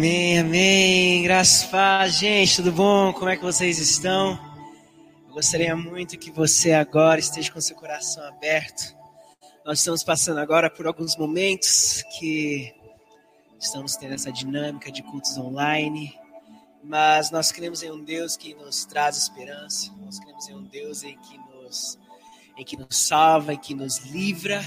Amém, amém. Graças a paz, gente, tudo bom? Como é que vocês estão? Eu gostaria muito que você agora esteja com seu coração aberto. Nós estamos passando agora por alguns momentos que estamos tendo essa dinâmica de cultos online, mas nós cremos em um Deus que nos traz esperança. Nós cremos em um Deus em que nos em que nos salva, em que nos livra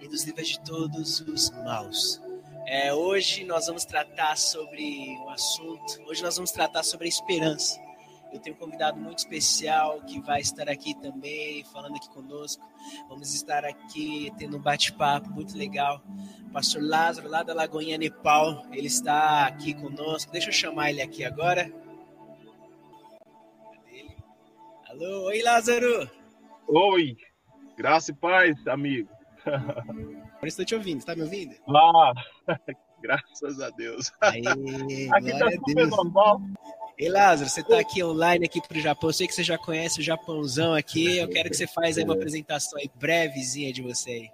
e nos livra de todos os maus. É, hoje nós vamos tratar sobre um assunto, hoje nós vamos tratar sobre a esperança. Eu tenho um convidado muito especial que vai estar aqui também, falando aqui conosco. Vamos estar aqui tendo um bate-papo muito legal. O pastor Lázaro, lá da Lagoinha Nepal, ele está aqui conosco. Deixa eu chamar ele aqui agora. Alô, oi Lázaro! Oi, graça e paz, amigo. Agora estou te ouvindo, está me ouvindo? Ah, graças a Deus. Aê, aqui está super normal. Ei, Lázaro, você está aqui online aqui para o Japão. Eu sei que você já conhece o Japãozão aqui. Eu quero que você faça uma apresentação aí brevezinha de você aí.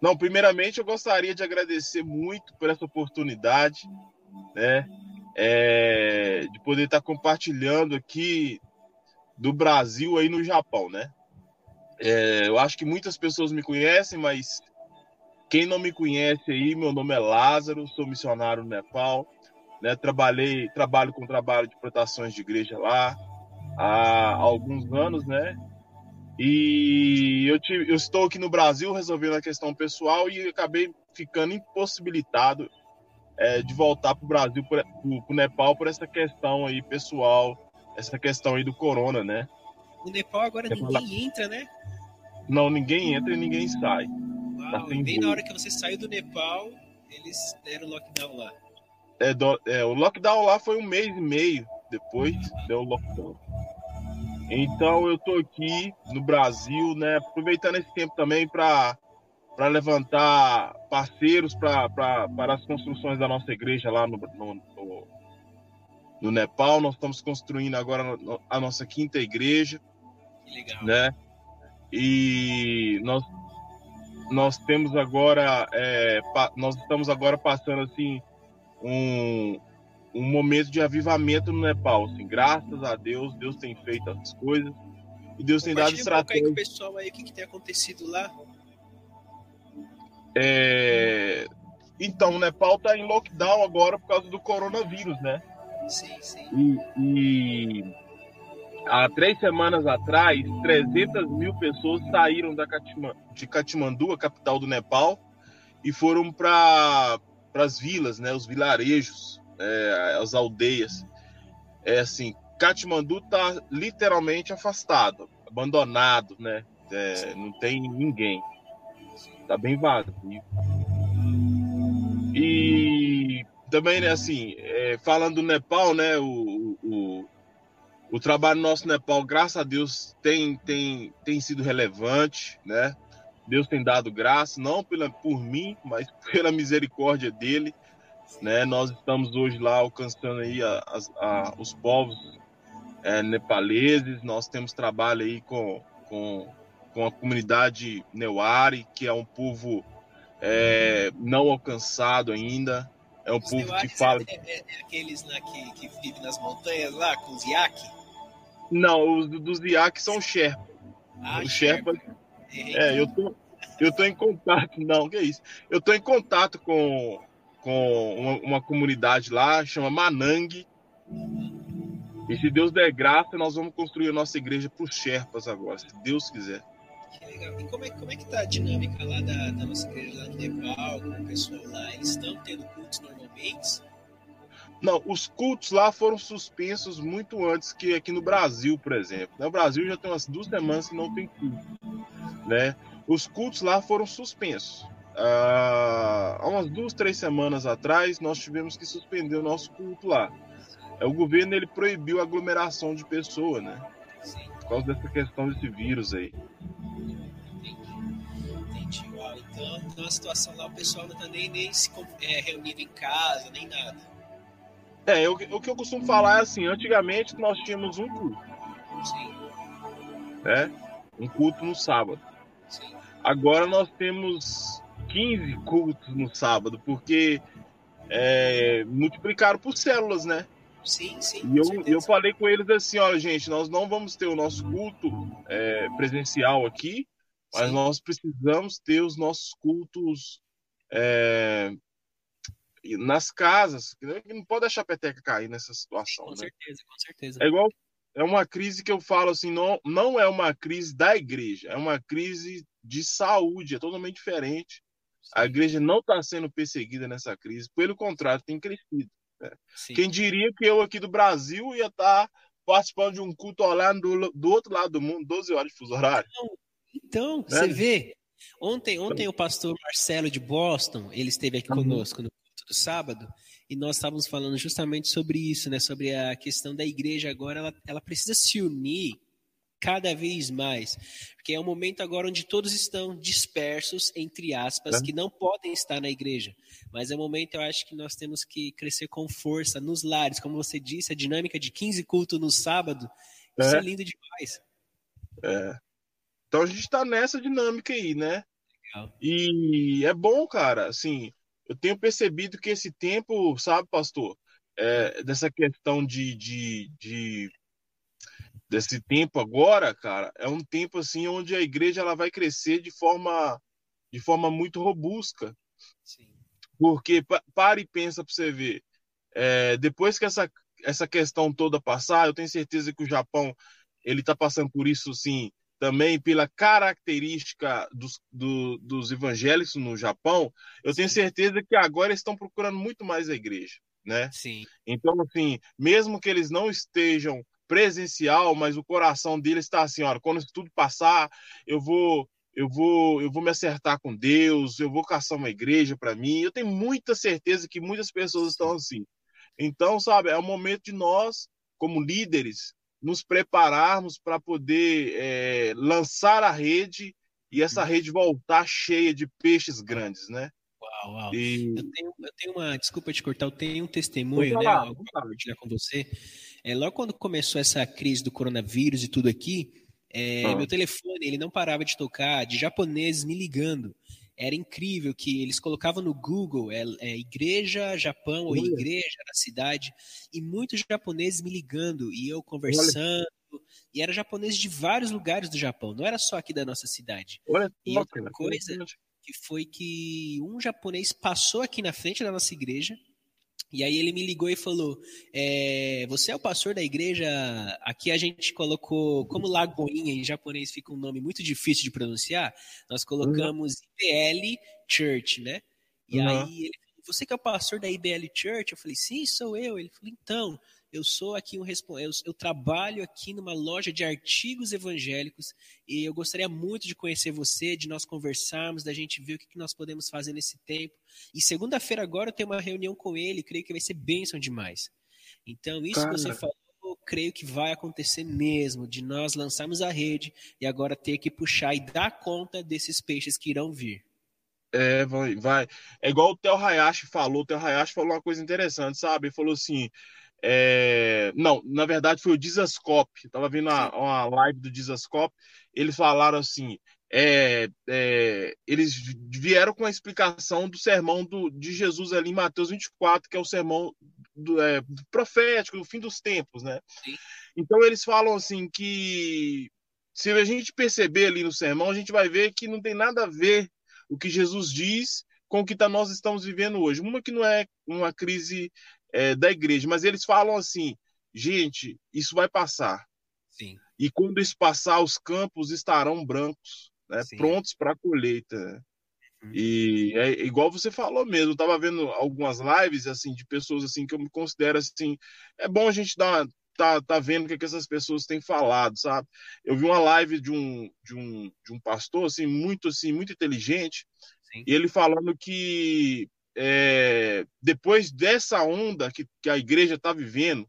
Não, primeiramente eu gostaria de agradecer muito por essa oportunidade, né? É, de poder estar compartilhando aqui do Brasil aí no Japão, né? É, eu acho que muitas pessoas me conhecem, mas quem não me conhece aí, meu nome é Lázaro, sou missionário no Nepal, né? Trabalhei, trabalho com trabalho de plantações de igreja lá há alguns anos, né? E eu, tive, eu estou aqui no Brasil resolvendo a questão pessoal e acabei ficando impossibilitado é, de voltar para o Brasil, para o Nepal, por essa questão aí pessoal, essa questão aí do corona, né? O Nepal agora é ninguém entra, né? Não, ninguém entra e ninguém sai. Uau, tá bem na hora que você saiu do Nepal, eles deram lockdown lá. É, do, é, o lockdown lá foi um mês e meio depois deu o lockdown. Então eu tô aqui no Brasil, né, aproveitando esse tempo também para para levantar parceiros pra, para as construções da nossa igreja lá no, no, no, no Nepal. Nós estamos construindo agora a nossa quinta igreja. Que legal. Né? E nós, nós temos agora, é, nós estamos agora passando assim um, um momento de avivamento no Nepal. Assim, graças a Deus, Deus tem feito as coisas e Deus tem dado estratégia. Um aí com o pessoal aí, o que, que tem acontecido lá? É... Então, o Nepal está em lockdown agora por causa do coronavírus, né? Sim, sim. E, e há três semanas atrás, 300 mil pessoas saíram da Katima, de Katmandu, a capital do Nepal, e foram para as vilas, né, os vilarejos, é, as aldeias. É assim, Katmandu está literalmente afastado, abandonado, né? É, não tem ninguém. Está bem vazio. E também, né, assim, é, falando do Nepal, né, o, o, o trabalho nosso no Nepal, graças a Deus, tem, tem, tem sido relevante, né? Deus tem dado graça, não pela, por mim, mas pela misericórdia dele, né? Nós estamos hoje lá alcançando aí a, a, a, os povos é, nepaleses, nós temos trabalho aí com, com, com a comunidade Neuari, que é um povo é, não alcançado ainda, é um os povo que fala... É, é, é, aqueles lá que, que vivem nas montanhas lá, com os iaque? Não, os dos IAC são Sherpa. Ah, os Sherpa. É, eu tô, eu tô em contato. Não, que é isso? Eu tô em contato com, com uma, uma comunidade lá, chama Manang. E se Deus der graça, nós vamos construir a nossa igreja os Sherpas agora, se Deus quiser. Que legal. E como é, como é que tá a dinâmica lá da, da nossa igreja lá no Nepal, com o pessoal lá? Eles estão tendo cultos normalmente? Não, os cultos lá foram suspensos muito antes que aqui no Brasil, por exemplo. No Brasil já tem umas duas semanas que não tem culto, né? Os cultos lá foram suspensos. Ah, há umas duas, três semanas atrás, nós tivemos que suspender o nosso culto lá. O governo ele proibiu a aglomeração de pessoas, né? Por causa dessa questão desse vírus aí. Então, na situação lá, o pessoal não está nem, nem se é, reunido em casa, nem nada. É, eu, o que eu costumo falar é assim, antigamente nós tínhamos um culto. Sim. Né? Um culto no sábado. Sim. Agora nós temos 15 cultos no sábado, porque é, multiplicaram por células, né? Sim, sim. E eu, eu falei com eles assim: olha, gente, nós não vamos ter o nosso culto é, presencial aqui, mas sim. nós precisamos ter os nossos cultos é, nas casas. Não pode deixar a peteca cair nessa situação. Com né? certeza, com certeza. É igual. É uma crise que eu falo assim, não, não é uma crise da igreja, é uma crise de saúde, é totalmente diferente. Sim. A igreja não está sendo perseguida nessa crise, pelo contrário, tem crescido. Né? Quem diria que eu aqui do Brasil ia estar tá participando de um culto online do, do outro lado do mundo, 12 horas de fuso horário? Então, então né? você vê, ontem, ontem o pastor Marcelo de Boston, ele esteve aqui uhum. conosco no culto do sábado, e nós estávamos falando justamente sobre isso, né? Sobre a questão da igreja agora, ela, ela precisa se unir cada vez mais, porque é um momento agora onde todos estão dispersos, entre aspas, é. que não podem estar na igreja. Mas é um momento, eu acho que nós temos que crescer com força nos lares, como você disse, a dinâmica de 15 cultos no sábado, é. isso é lindo demais. É. Então a gente está nessa dinâmica aí, né? Legal. E é bom, cara, assim, eu tenho percebido que esse tempo, sabe, pastor, é, dessa questão de, de, de, desse tempo agora, cara, é um tempo assim onde a igreja ela vai crescer de forma de forma muito robusta. Sim. Porque para e pensa para você ver, é, depois que essa essa questão toda passar, eu tenho certeza que o Japão ele está passando por isso, sim, também pela característica dos, do, dos evangélicos no Japão, eu tenho certeza que agora eles estão procurando muito mais a igreja, né? Sim. Então, assim, mesmo que eles não estejam presencial, mas o coração deles está assim, ó, quando tudo passar, eu vou eu vou eu vou me acertar com Deus, eu vou caçar uma igreja para mim. Eu tenho muita certeza que muitas pessoas estão assim. Então, sabe, é o momento de nós, como líderes, nos prepararmos para poder é, lançar a rede e essa uhum. rede voltar cheia de peixes grandes, né? Uau, uau. E... Eu, tenho, eu, tenho, uma, desculpa te cortar, eu tenho um testemunho, né? Lá, vou compartilhar com você. É, logo quando começou essa crise do coronavírus e tudo aqui, é, ah. meu telefone ele não parava de tocar, de japoneses me ligando era incrível que eles colocavam no Google é, é, igreja Japão ou igreja na cidade e muitos japoneses me ligando e eu conversando Olha. e era japonês de vários lugares do Japão, não era só aqui da nossa cidade. Olha, e outra coisa que foi que um japonês passou aqui na frente da nossa igreja e aí ele me ligou e falou: é, Você é o pastor da igreja? Aqui a gente colocou, como Lagoinha em japonês fica um nome muito difícil de pronunciar, nós colocamos uhum. IBL Church, né? E uhum. aí ele Você que é o pastor da IBL Church? Eu falei: Sim, sou eu. Ele falou: Então, eu sou aqui um eu, eu trabalho aqui numa loja de artigos evangélicos e eu gostaria muito de conhecer você, de nós conversarmos, da gente ver o que, que nós podemos fazer nesse tempo. E segunda-feira agora eu tenho uma reunião com ele, creio que vai ser bênção demais. Então, isso Cara. que você falou, eu creio que vai acontecer mesmo, de nós lançarmos a rede e agora ter que puxar e dar conta desses peixes que irão vir. É, vai, vai. É igual o Theo Hayashi falou. O Theo Hayashi falou uma coisa interessante, sabe? Ele falou assim: é, não, na verdade foi o Dizascope. Estava vendo uma, uma, live do Dizascope. Eles falaram assim: é, é, eles vieram com a explicação do sermão do, de Jesus ali em Mateus 24, que é o sermão do, é, profético, do fim dos tempos, né? Sim. Então eles falam assim que se a gente perceber ali no sermão, a gente vai ver que não tem nada a ver o que Jesus diz com o que tá, nós estamos vivendo hoje. Uma que não é uma crise é, da igreja, mas eles falam assim, gente, isso vai passar. Sim. E quando isso passar, os campos estarão brancos, né, prontos para a colheita. Uhum. E é igual você falou mesmo, eu estava vendo algumas lives assim de pessoas assim que eu me considero assim, é bom a gente dar tá, tá vendo o que, que essas pessoas têm falado, sabe? Eu vi uma live de um de um, de um pastor assim muito assim muito inteligente Sim. e ele falando que é, depois dessa onda que, que a igreja está vivendo,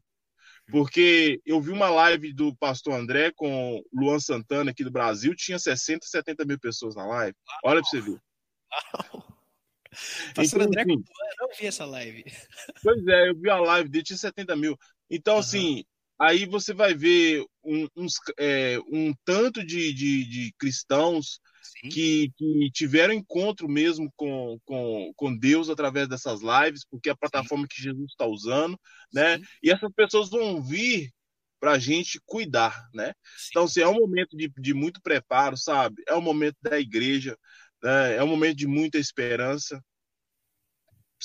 porque eu vi uma live do pastor André com Luan Santana aqui do Brasil, tinha 60, 70 mil pessoas na live. Olha para você ver. Pastor então, André assim, eu não vi essa live. Pois é, eu vi a live dele, tinha 70 mil. Então, uhum. assim, aí você vai ver um, uns, é, um tanto de, de, de cristãos que, que, tiveram encontro mesmo com, com, com Deus através dessas lives, porque é a plataforma Sim. que Jesus está usando, né? Sim. E essas pessoas vão vir para a gente cuidar, né? Sim. Então, assim, é um momento de, de muito preparo, sabe? É um momento da igreja, né? é um momento de muita esperança,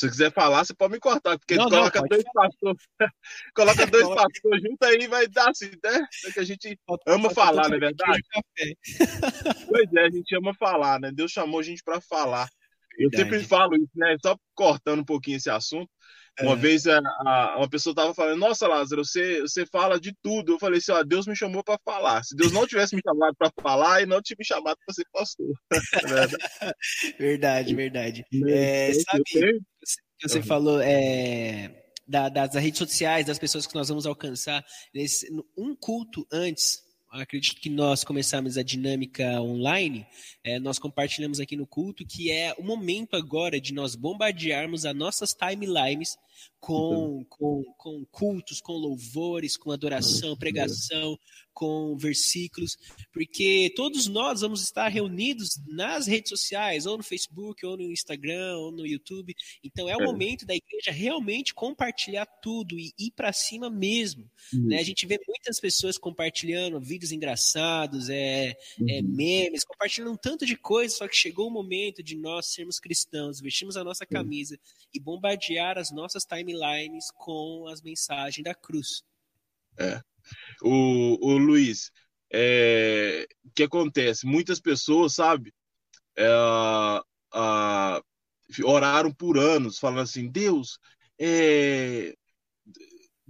se você quiser falar, você pode me cortar, porque não, coloca não, dois pastores, coloca dois pastores juntos aí vai dar assim, né? É que a gente ama falar, não é verdade? pois é, a gente ama falar, né? Deus chamou a gente para falar. Eu sempre falo isso, né? Só cortando um pouquinho esse assunto. Uma é. vez a, a, uma pessoa estava falando, nossa, Lázaro, você, você fala de tudo. Eu falei assim, ó, Deus me chamou para falar. Se Deus não tivesse me chamado para falar, e não tinha me chamado para ser pastor. verdade, verdade. É, sabe, você uhum. falou é, da, das redes sociais, das pessoas que nós vamos alcançar. Nesse, um culto antes, acredito que nós começamos a dinâmica online, é, nós compartilhamos aqui no culto que é o momento agora de nós bombardearmos as nossas timelines com, com, com cultos, com louvores, com adoração, pregação, com versículos, porque todos nós vamos estar reunidos nas redes sociais, ou no Facebook, ou no Instagram, ou no YouTube. Então é o é. momento da igreja realmente compartilhar tudo e ir para cima mesmo. Uhum. Né? A gente vê muitas pessoas compartilhando vídeos engraçados, é, é uhum. é, memes, compartilhando um tanto de coisa, só que chegou o momento de nós sermos cristãos, vestirmos a nossa camisa uhum. e bombardear as nossas timelines com as mensagens da cruz. É. O, o Luiz, é, o que acontece? Muitas pessoas, sabe, é, oraram por anos, falando assim: Deus, é,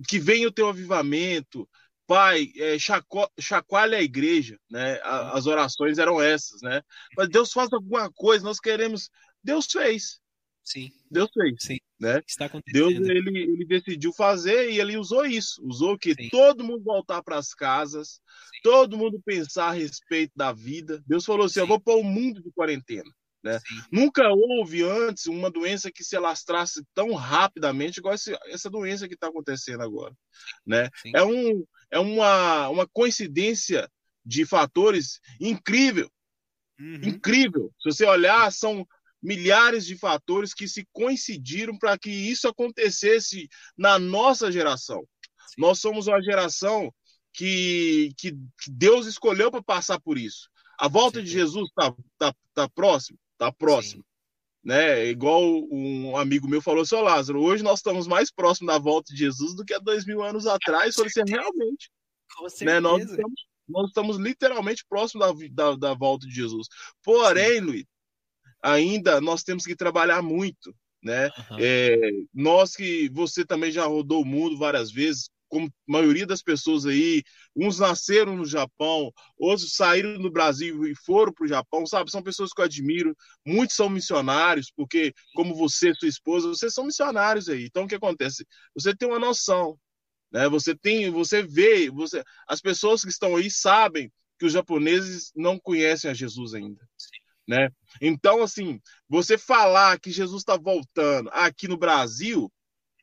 que venha o teu avivamento, Pai, é, chacoalha a igreja, né? As orações eram essas, né? Mas Deus faz alguma coisa, nós queremos. Deus fez. Sim. Deus fez. Sim. Né? Está Deus ele, ele decidiu fazer e ele usou isso. Usou que Sim. todo mundo voltar para as casas, Sim. todo mundo pensar a respeito da vida. Deus falou assim: Sim. eu vou pôr o mundo de quarentena. Né? Nunca houve antes uma doença que se alastrasse tão rapidamente igual essa, essa doença que está acontecendo agora. Né? É, um, é uma, uma coincidência de fatores incrível. Uhum. Incrível. Se você olhar, são milhares de fatores que se coincidiram para que isso acontecesse na nossa geração. Sim. Nós somos uma geração que, que, Deus escolheu para passar por isso. A volta Sim. de Jesus está tá, tá próximo? Está próximo. Né? Igual um amigo meu falou, seu Lázaro, hoje nós estamos mais próximos da volta de Jesus do que há dois mil anos atrás. Falei assim, realmente. Com certeza. Né? Nós, estamos, nós estamos literalmente próximos da, da, da volta de Jesus. Porém, Sim. Luiz, ainda nós temos que trabalhar muito, né? Uhum. É, nós que você também já rodou o mundo várias vezes, como a maioria das pessoas aí, uns nasceram no Japão, outros saíram do Brasil e foram para o Japão, sabe? São pessoas que eu admiro, muitos são missionários, porque como você, sua esposa, vocês são missionários aí. Então o que acontece? Você tem uma noção, né? Você tem, você vê, você, as pessoas que estão aí sabem que os japoneses não conhecem a Jesus ainda. Né? Então, assim, você falar que Jesus está voltando aqui no Brasil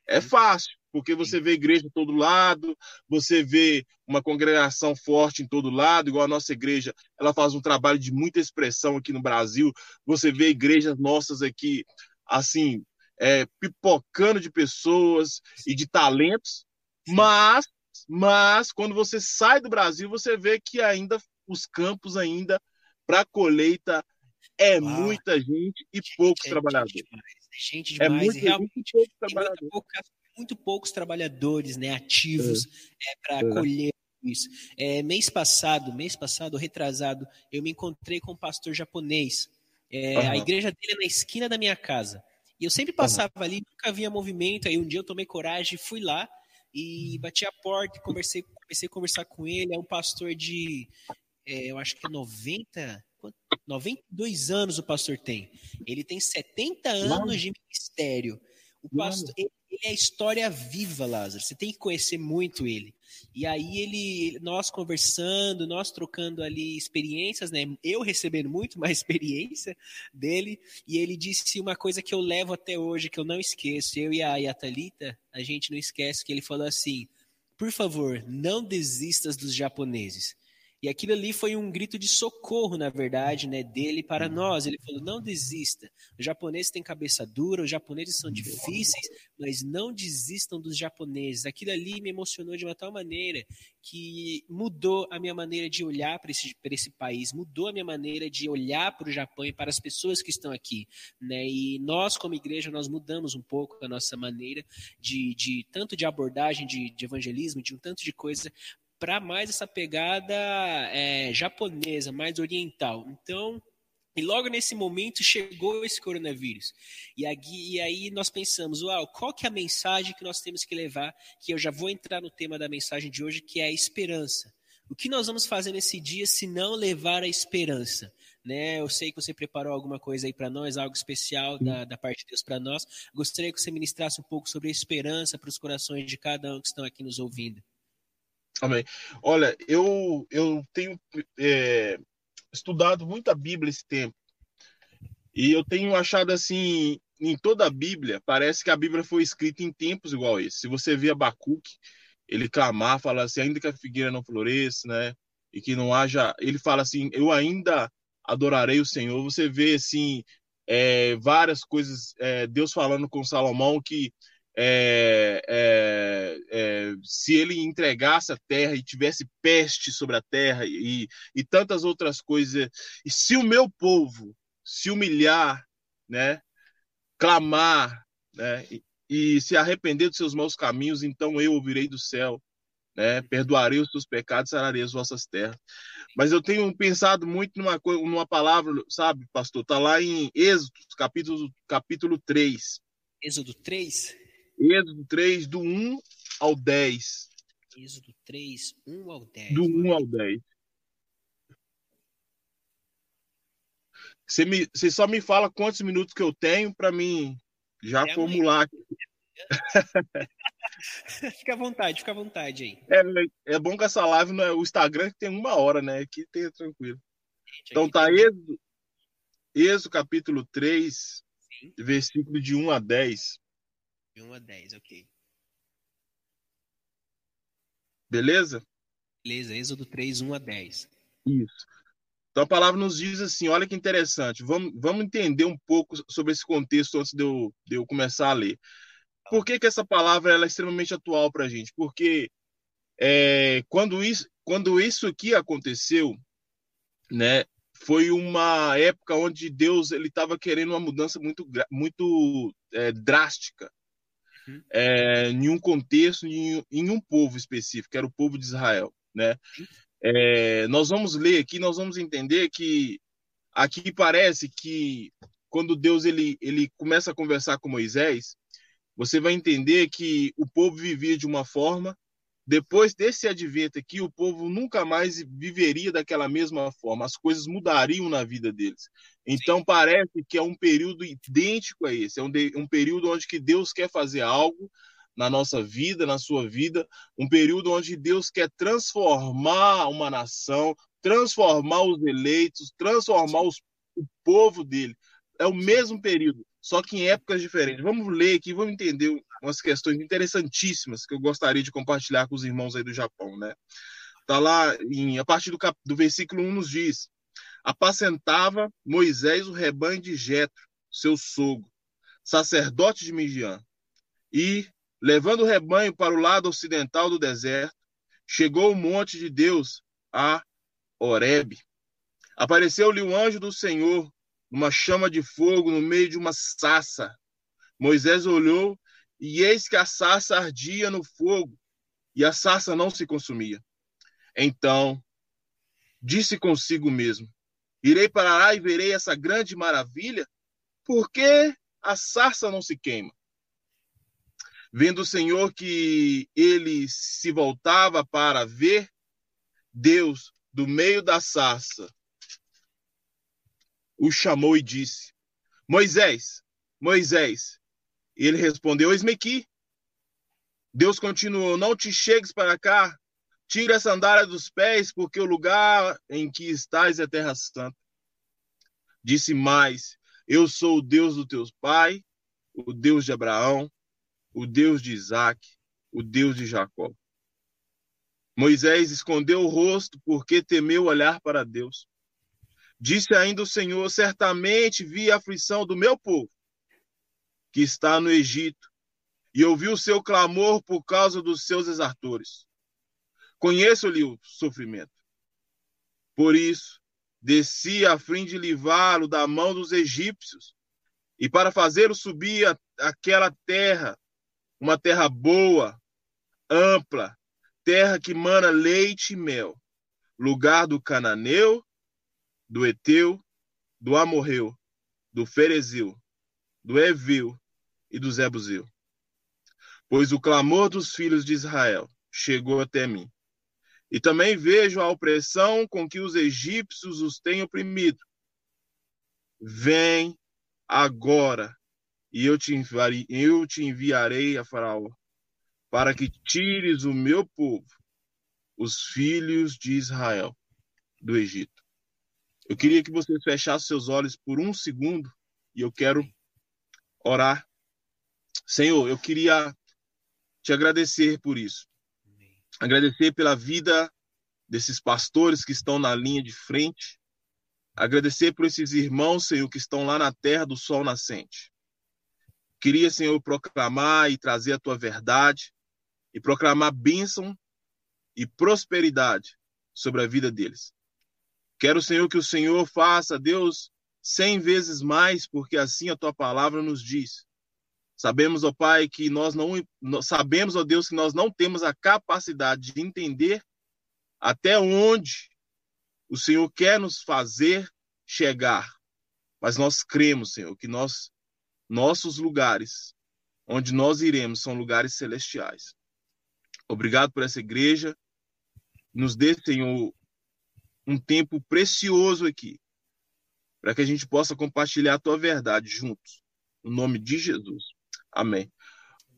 é fácil, porque você vê igreja em todo lado, você vê uma congregação forte em todo lado, igual a nossa igreja, ela faz um trabalho de muita expressão aqui no Brasil. Você vê igrejas nossas aqui, assim, é, pipocando de pessoas e de talentos, mas, mas quando você sai do Brasil, você vê que ainda os campos ainda para colheita é Uau. muita gente e gente, poucos é trabalhadores. Gente demais, é gente demais. É muita realmente gente e poucos trabalhadores. Muito, muito, poucos trabalhadores né, ativos é. é para é. colher isso. É, mês passado, mês passado, retrasado, eu me encontrei com um pastor japonês. Uhum. A igreja dele é na esquina da minha casa. E eu sempre passava uhum. ali, nunca via movimento. Aí um dia eu tomei coragem, fui lá e bati a porta, comecei, comecei a conversar com ele. É um pastor de, é, eu acho que é 90, 92 anos o pastor tem. Ele tem 70 anos de ministério. O pastor, ele, ele é história viva, Lázaro. Você tem que conhecer muito ele. E aí ele, nós conversando, nós trocando ali experiências, né? Eu recebendo muito mais experiência dele, e ele disse uma coisa que eu levo até hoje, que eu não esqueço. Eu e a, e a Thalita, a gente não esquece que ele falou assim: por favor, não desistas dos japoneses. E aquilo ali foi um grito de socorro, na verdade, né, dele para uhum. nós. Ele falou: não desista. Os japoneses têm cabeça dura, os japoneses são difíceis, mas não desistam dos japoneses. Aquilo ali me emocionou de uma tal maneira que mudou a minha maneira de olhar para esse, esse país, mudou a minha maneira de olhar para o Japão e para as pessoas que estão aqui. Né? E nós, como igreja, nós mudamos um pouco a nossa maneira de, de tanto de abordagem de, de evangelismo, de um tanto de coisa, para mais essa pegada é, japonesa, mais oriental. Então, e logo nesse momento chegou esse coronavírus. E, aí, e aí nós pensamos, uau, qual que é a mensagem que nós temos que levar? Que eu já vou entrar no tema da mensagem de hoje, que é a esperança. O que nós vamos fazer nesse dia se não levar a esperança? Né? Eu sei que você preparou alguma coisa aí para nós, algo especial da, da parte de Deus para nós. Gostaria que você ministrasse um pouco sobre a esperança para os corações de cada um que estão aqui nos ouvindo. Amém. Olha, eu, eu tenho é, estudado muito a Bíblia esse tempo. E eu tenho achado assim, em toda a Bíblia, parece que a Bíblia foi escrita em tempos igual esse. Se você vê Abacuque, ele clamar, fala assim, ainda que a figueira não floresça, né? E que não haja. Ele fala assim, eu ainda adorarei o Senhor. Você vê assim, é, várias coisas, é, Deus falando com Salomão que é, é, é, se ele entregasse a terra e tivesse peste sobre a terra e, e tantas outras coisas, e se o meu povo se humilhar, né, clamar, né, e, e se arrepender dos seus maus caminhos, então eu ouvirei do céu, né, perdoarei os seus pecados, sararei as vossas terras. Mas eu tenho pensado muito numa, numa palavra, sabe, pastor, tá lá em Êxodo, capítulo, capítulo 3. Êxodo 3? Êxodo 3, do 1 ao 10. Êxodo 3, 1 ao 10. Do 1 ao 10. Você, me, você só me fala quantos minutos que eu tenho para mim já é formular. fica à vontade, fica à vontade aí. É, é bom que essa live não é o Instagram que tem uma hora, né? Aqui tem tranquilo. Gente, então tá Êxodo, Êxodo capítulo 3, Sim. versículo de 1 a 10. De 1 a 10, ok. Beleza? Beleza, Êxodo 3, 1 a 10. Isso. Então a palavra nos diz assim: olha que interessante, vamos, vamos entender um pouco sobre esse contexto antes de eu, de eu começar a ler. Por que, que essa palavra é extremamente atual para a gente? Porque é, quando, isso, quando isso aqui aconteceu, né, foi uma época onde Deus ele estava querendo uma mudança muito, muito é, drástica uhum. é, em um contexto, em, em, um povo específico, que era o povo de Israel, né? Uhum. É, nós vamos ler aqui, nós vamos entender que aqui parece que quando Deus ele, ele começa a conversar com Moisés, você vai entender que o povo vivia de uma forma, depois desse advento aqui, o povo nunca mais viveria daquela mesma forma, as coisas mudariam na vida deles. Então Sim. parece que é um período idêntico a esse, é um, de, um período onde que Deus quer fazer algo na nossa vida, na sua vida, um período onde Deus quer transformar uma nação, transformar os eleitos, transformar os, o povo dele. É o mesmo período, só que em épocas diferentes. Vamos ler aqui, vamos entender umas questões interessantíssimas que eu gostaria de compartilhar com os irmãos aí do Japão, né? Tá lá, em, a partir do, cap, do versículo 1 nos diz: Apacentava Moisés o rebanho de Jetro, seu sogro, sacerdote de Midian, e, levando o rebanho para o lado ocidental do deserto, chegou o monte de Deus, a Horebe. Apareceu-lhe o anjo do Senhor, numa chama de fogo no meio de uma sassa. Moisés olhou e eis que a sarça ardia no fogo, e a sarça não se consumia. Então, disse consigo mesmo: Irei para lá e verei essa grande maravilha, porque a sarça não se queima. Vendo o Senhor que ele se voltava para ver, Deus, do meio da sarça, o chamou e disse: Moisés, Moisés. Ele respondeu: Eis-me aqui. Deus continuou: Não te chegues para cá, tira a sandália dos pés, porque o lugar em que estás é terra santa. Disse mais: Eu sou o Deus do teu pai, o Deus de Abraão, o Deus de Isaac, o Deus de Jacó. Moisés escondeu o rosto porque temeu olhar para Deus. Disse ainda o Senhor: Certamente vi a aflição do meu povo, que está no Egito, e ouvi o seu clamor por causa dos seus exartores. Conheço-lhe o sofrimento. Por isso, desci a fim de livrá-lo da mão dos egípcios, e para fazê-lo subir aquela terra, uma terra boa, ampla, terra que mana leite e mel, lugar do cananeu, do eteu, do amorreu, do ferezeu, do eveu e do zebuzeu. Pois o clamor dos filhos de Israel chegou até mim. E também vejo a opressão com que os egípcios os têm oprimido. Vem agora, e eu te enviarei, eu te enviarei a Faraó, para que tires o meu povo, os filhos de Israel, do Egito. Eu queria que vocês fechassem seus olhos por um segundo e eu quero orar. Senhor, eu queria te agradecer por isso. Agradecer pela vida desses pastores que estão na linha de frente. Agradecer por esses irmãos, Senhor, que estão lá na terra do sol nascente. Queria, Senhor, proclamar e trazer a tua verdade e proclamar bênção e prosperidade sobre a vida deles. Quero, Senhor, que o Senhor faça, Deus, cem vezes mais, porque assim a tua palavra nos diz. Sabemos, ó Pai, que nós não sabemos, ó Deus, que nós não temos a capacidade de entender até onde o Senhor quer nos fazer chegar. Mas nós cremos, Senhor, que nós nossos lugares onde nós iremos são lugares celestiais. Obrigado por essa igreja. Nos dê, Senhor, um tempo precioso aqui, para que a gente possa compartilhar a tua verdade juntos. No nome de Jesus. Amém.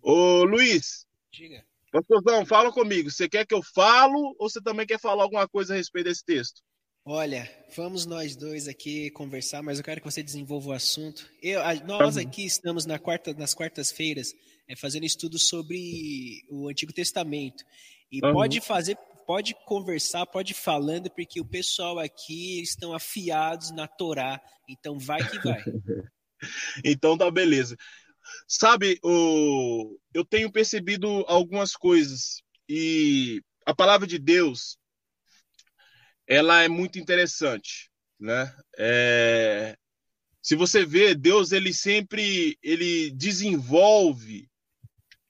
Ô, Luiz. Diga. Pastorzão, fala comigo. Você quer que eu falo ou você também quer falar alguma coisa a respeito desse texto? Olha, vamos nós dois aqui conversar, mas eu quero que você desenvolva o assunto. Eu, nós aqui estamos na quarta, nas quartas-feiras é, fazendo estudo sobre o Antigo Testamento. E uhum. pode fazer, pode conversar, pode ir falando, porque o pessoal aqui estão afiados na Torá. Então vai que vai. então tá beleza. Sabe, o, eu tenho percebido algumas coisas e a palavra de Deus ela é muito interessante, né? É, se você vê, Deus ele sempre ele desenvolve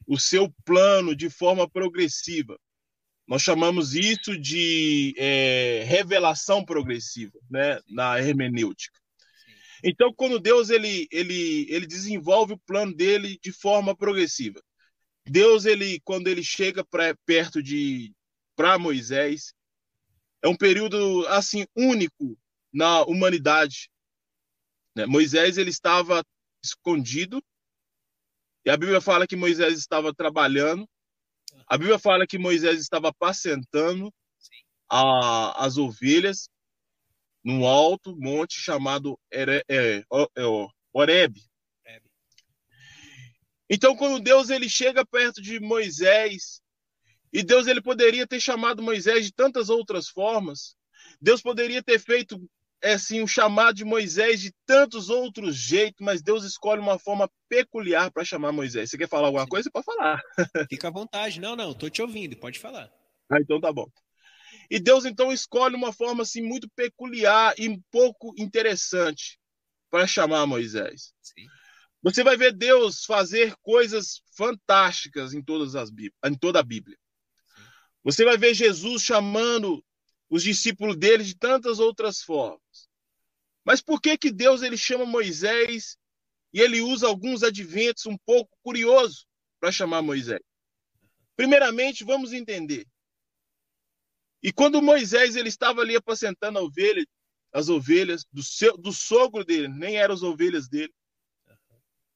o seu plano de forma progressiva. Nós chamamos isso de é, revelação progressiva, né? Na hermenêutica. Então, quando Deus ele, ele, ele desenvolve o plano dele de forma progressiva, Deus ele quando ele chega pra, perto de para Moisés, é um período assim único na humanidade. Né? Moisés ele estava escondido e a Bíblia fala que Moisés estava trabalhando. A Bíblia fala que Moisés estava apacentando a, as ovelhas num alto monte chamado Ere, é, é, Oreb. Então, quando Deus ele chega perto de Moisés e Deus ele poderia ter chamado Moisés de tantas outras formas. Deus poderia ter feito é assim um chamado de Moisés de tantos outros jeitos, mas Deus escolhe uma forma peculiar para chamar Moisés. Você quer falar alguma coisa? Pode falar. Fica à vontade. Não, não, tô te ouvindo, pode falar. Ah, então tá bom. E Deus então escolhe uma forma assim muito peculiar e um pouco interessante para chamar Moisés. Sim. Você vai ver Deus fazer coisas fantásticas em todas as em toda a Bíblia. Você vai ver Jesus chamando os discípulos dele de tantas outras formas. Mas por que que Deus ele chama Moisés e ele usa alguns adventos um pouco curiosos para chamar Moisés? Primeiramente, vamos entender. E quando Moisés ele estava ali apacentando a ovelha, as ovelhas do, seu, do sogro dele, nem eram as ovelhas dele.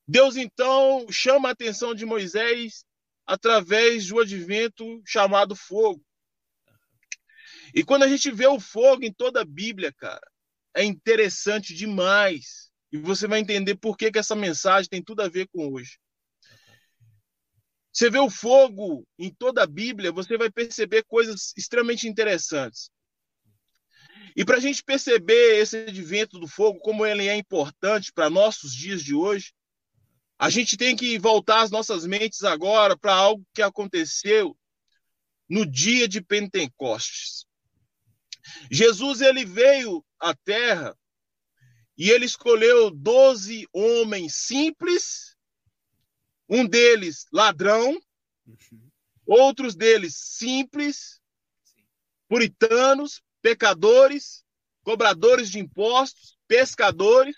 Deus então chama a atenção de Moisés através do advento chamado fogo. E quando a gente vê o fogo em toda a Bíblia, cara, é interessante demais. E você vai entender por que, que essa mensagem tem tudo a ver com hoje. Você vê o fogo em toda a Bíblia, você vai perceber coisas extremamente interessantes. E para a gente perceber esse advento do fogo, como ele é importante para nossos dias de hoje, a gente tem que voltar as nossas mentes agora para algo que aconteceu no dia de Pentecostes. Jesus ele veio à Terra e ele escolheu doze homens simples, um deles ladrão, outros deles simples, puritanos, pecadores, cobradores de impostos, pescadores,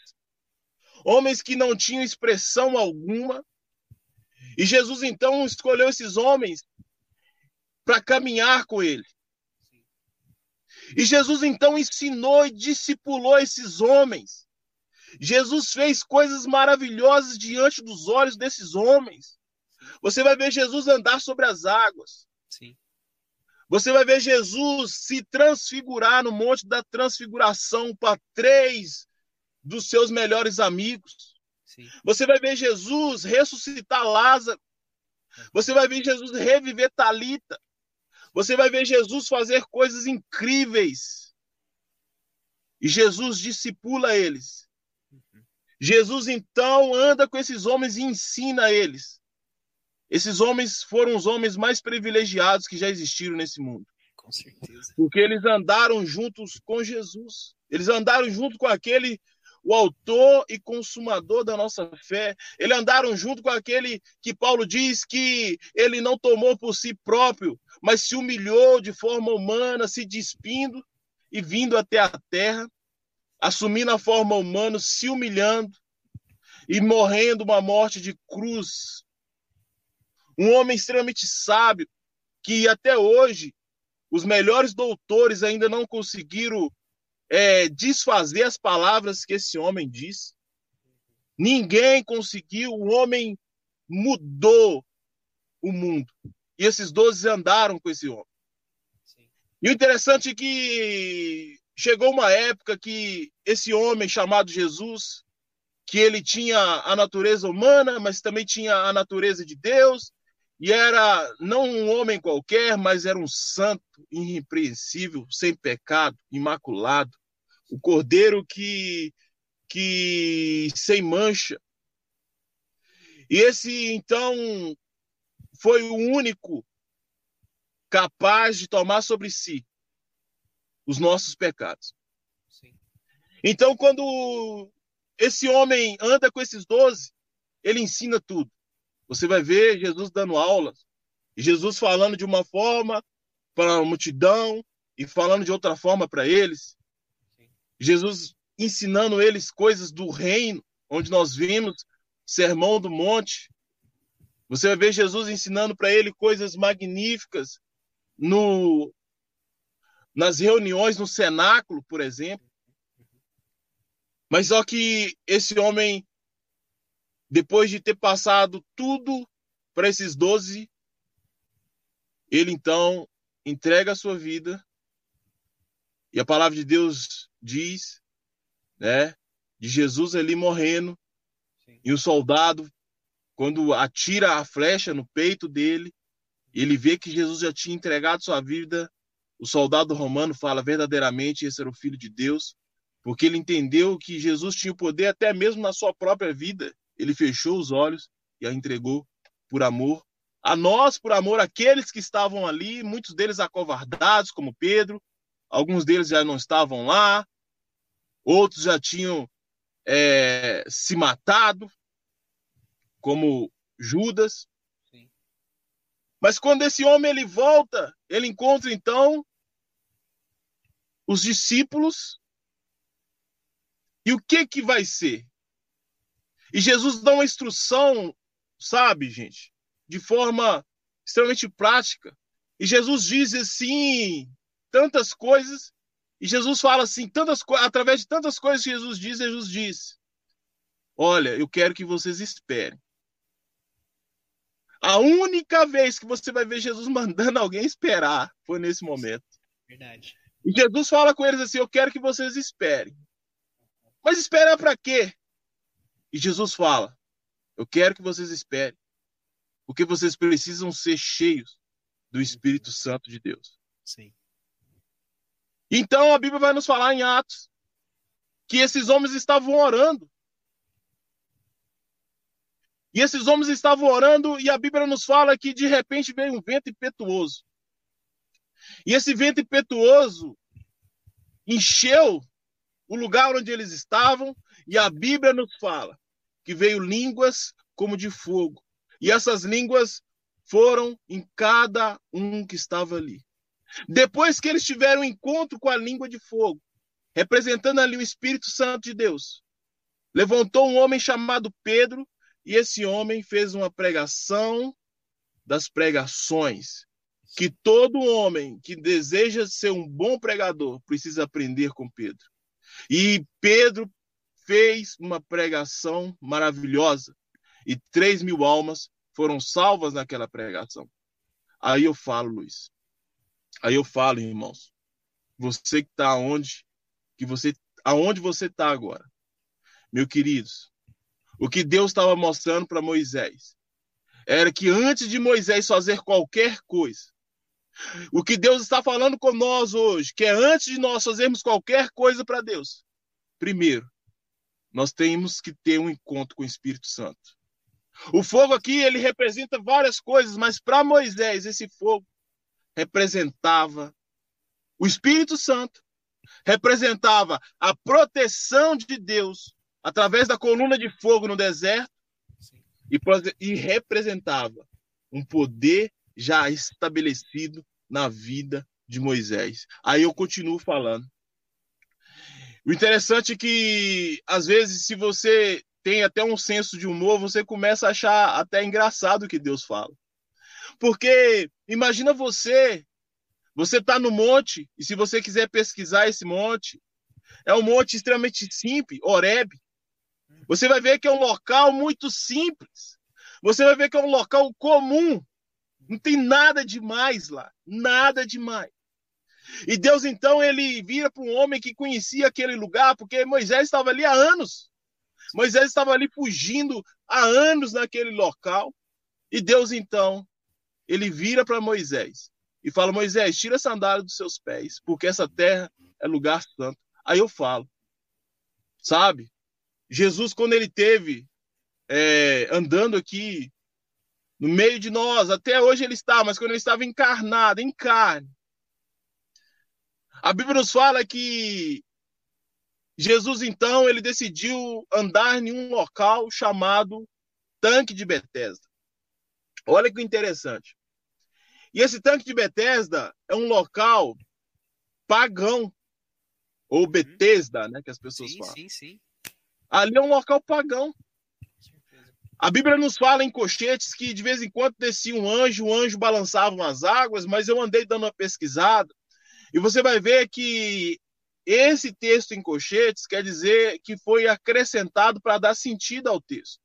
homens que não tinham expressão alguma. E Jesus então escolheu esses homens para caminhar com ele. E Jesus então ensinou e discipulou esses homens. Jesus fez coisas maravilhosas diante dos olhos desses homens. Você vai ver Jesus andar sobre as águas. Sim. Você vai ver Jesus se transfigurar no Monte da Transfiguração para três dos seus melhores amigos. Sim. Você vai ver Jesus ressuscitar Lázaro. Você vai ver Jesus reviver Talita. Você vai ver Jesus fazer coisas incríveis. E Jesus discipula eles. Jesus então anda com esses homens e ensina eles. Esses homens foram os homens mais privilegiados que já existiram nesse mundo. Com certeza. Porque eles andaram juntos com Jesus. Eles andaram junto com aquele o autor e consumador da nossa fé. Eles andaram junto com aquele que Paulo diz que ele não tomou por si próprio, mas se humilhou de forma humana, se despindo e vindo até a terra, assumindo a forma humana, se humilhando e morrendo uma morte de cruz. Um homem extremamente sábio, que até hoje os melhores doutores ainda não conseguiram é, desfazer as palavras que esse homem disse. Ninguém conseguiu, o homem mudou o mundo. E esses doze andaram com esse homem. Sim. E o interessante é que chegou uma época que esse homem chamado Jesus, que ele tinha a natureza humana, mas também tinha a natureza de Deus, e era não um homem qualquer, mas era um santo, irrepreensível, sem pecado, imaculado, o cordeiro que que sem mancha. E esse então foi o único capaz de tomar sobre si os nossos pecados. Sim. Então, quando esse homem anda com esses doze, ele ensina tudo. Você vai ver Jesus dando aulas, Jesus falando de uma forma para a multidão e falando de outra forma para eles. Sim. Jesus ensinando eles coisas do reino, onde nós vimos Sermão do Monte, você vai ver Jesus ensinando para ele coisas magníficas no nas reuniões no cenáculo, por exemplo. Mas só que esse homem, depois de ter passado tudo para esses doze, ele então entrega a sua vida. E a palavra de Deus diz, né, de Jesus ali morrendo, Sim. e o soldado quando atira a flecha no peito dele, ele vê que Jesus já tinha entregado sua vida. O soldado romano fala verdadeiramente esse era o filho de Deus, porque ele entendeu que Jesus tinha o poder até mesmo na sua própria vida. Ele fechou os olhos e a entregou por amor a nós, por amor àqueles que estavam ali, muitos deles acovardados, como Pedro, alguns deles já não estavam lá, outros já tinham é, se matado, como Judas. Sim. Mas quando esse homem ele volta, ele encontra então os discípulos. E o que que vai ser? E Jesus dá uma instrução, sabe, gente, de forma extremamente prática. E Jesus diz assim tantas coisas, e Jesus fala assim tantas através de tantas coisas que Jesus diz, Jesus diz: Olha, eu quero que vocês esperem. A única vez que você vai ver Jesus mandando alguém esperar foi nesse momento. Verdade. E Jesus fala com eles assim: Eu quero que vocês esperem. Mas esperar para quê? E Jesus fala: Eu quero que vocês esperem Porque vocês precisam ser cheios do Espírito Santo de Deus. Sim. Então a Bíblia vai nos falar em Atos que esses homens estavam orando. E esses homens estavam orando e a Bíblia nos fala que de repente veio um vento impetuoso. E esse vento impetuoso encheu o lugar onde eles estavam e a Bíblia nos fala que veio línguas como de fogo. E essas línguas foram em cada um que estava ali. Depois que eles tiveram um encontro com a língua de fogo, representando ali o Espírito Santo de Deus, levantou um homem chamado Pedro, e esse homem fez uma pregação das pregações, que todo homem que deseja ser um bom pregador precisa aprender com Pedro. E Pedro fez uma pregação maravilhosa, e três mil almas foram salvas naquela pregação. Aí eu falo, Luiz, Aí eu falo, irmãos, você que está onde, que você, aonde você está agora, meu queridos, o que Deus estava mostrando para Moisés era que antes de Moisés fazer qualquer coisa, o que Deus está falando com nós hoje, que é antes de nós fazermos qualquer coisa para Deus, primeiro, nós temos que ter um encontro com o Espírito Santo. O fogo aqui, ele representa várias coisas, mas para Moisés, esse fogo representava o Espírito Santo, representava a proteção de Deus através da coluna de fogo no deserto e, e representava um poder já estabelecido na vida de Moisés. Aí eu continuo falando. O interessante é que, às vezes, se você tem até um senso de humor, você começa a achar até engraçado o que Deus fala. Porque imagina você, você está no monte, e se você quiser pesquisar esse monte, é um monte extremamente simples, Oreb. Você vai ver que é um local muito simples. Você vai ver que é um local comum. Não tem nada demais lá, nada demais. E Deus então ele vira para um homem que conhecia aquele lugar, porque Moisés estava ali há anos. Moisés estava ali fugindo há anos naquele local. E Deus então ele vira para Moisés e fala: Moisés, tira a sandália dos seus pés, porque essa terra é lugar santo. Aí eu falo, sabe? Jesus, quando ele teve é, andando aqui no meio de nós, até hoje ele está, mas quando ele estava encarnado, em carne, a Bíblia nos fala que Jesus, então, ele decidiu andar em um local chamado Tanque de Betesda. Olha que interessante. E esse tanque de Bethesda é um local pagão, ou uhum. Betesda, né, que as pessoas sim, falam. Sim, sim. Ali é um local pagão. A Bíblia nos fala em cochetes que de vez em quando descia um anjo, o anjo balançava as águas, mas eu andei dando uma pesquisada e você vai ver que esse texto em cochetes quer dizer que foi acrescentado para dar sentido ao texto.